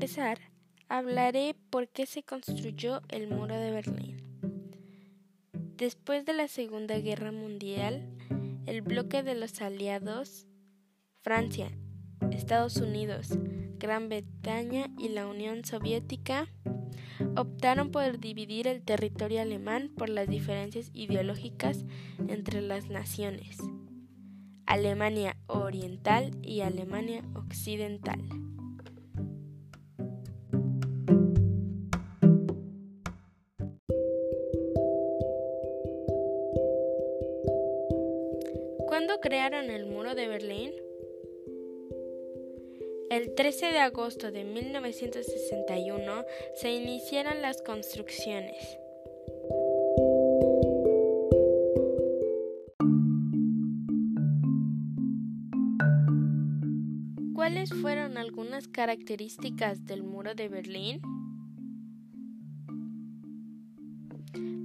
empezar, hablaré por qué se construyó el muro de Berlín. Después de la Segunda Guerra Mundial, el bloque de los aliados, Francia, Estados Unidos, Gran Bretaña y la Unión Soviética, optaron por dividir el territorio alemán por las diferencias ideológicas entre las naciones, Alemania Oriental y Alemania Occidental. ¿Cuándo crearon el muro de Berlín? El 13 de agosto de 1961 se iniciaron las construcciones. ¿Cuáles fueron algunas características del muro de Berlín?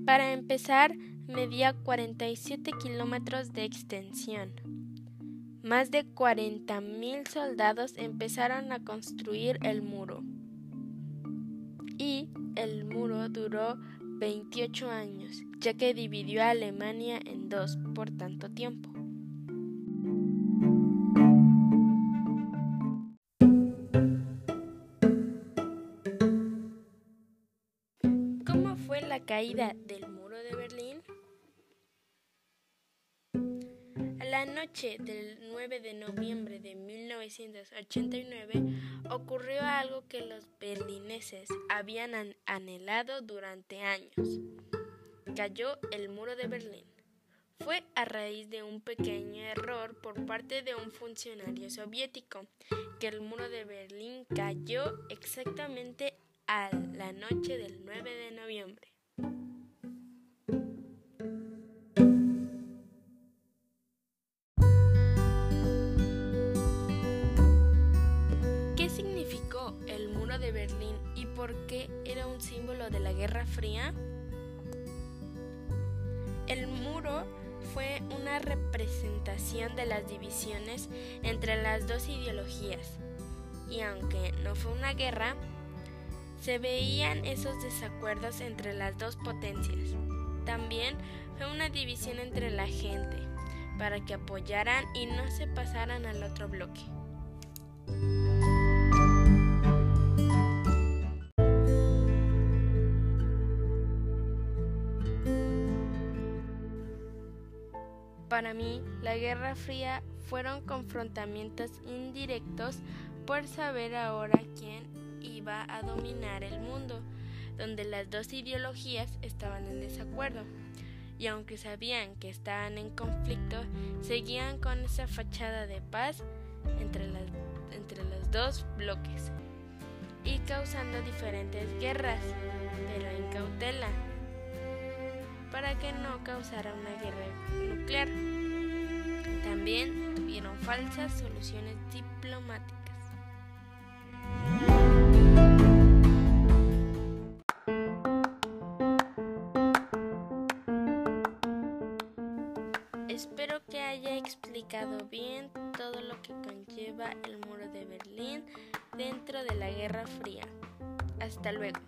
Para empezar, medía 47 kilómetros de extensión. Más de 40.000 soldados empezaron a construir el muro. Y el muro duró 28 años, ya que dividió a Alemania en dos por tanto tiempo. Fue la caída del muro de Berlín? La noche del 9 de noviembre de 1989 ocurrió algo que los berlineses habían anhelado durante años. Cayó el muro de Berlín. Fue a raíz de un pequeño error por parte de un funcionario soviético que el muro de Berlín cayó exactamente a la noche del 9 de noviembre. el muro de Berlín y por qué era un símbolo de la Guerra Fría? El muro fue una representación de las divisiones entre las dos ideologías y aunque no fue una guerra, se veían esos desacuerdos entre las dos potencias. También fue una división entre la gente para que apoyaran y no se pasaran al otro bloque. Para mí, la Guerra Fría fueron confrontamientos indirectos por saber ahora quién iba a dominar el mundo, donde las dos ideologías estaban en desacuerdo. Y aunque sabían que estaban en conflicto, seguían con esa fachada de paz entre, entre los dos bloques y causando diferentes guerras, pero en cautela para que no causara una guerra nuclear. También tuvieron falsas soluciones diplomáticas. Bien todo lo que conlleva el muro de Berlín dentro de la Guerra Fría. Hasta luego.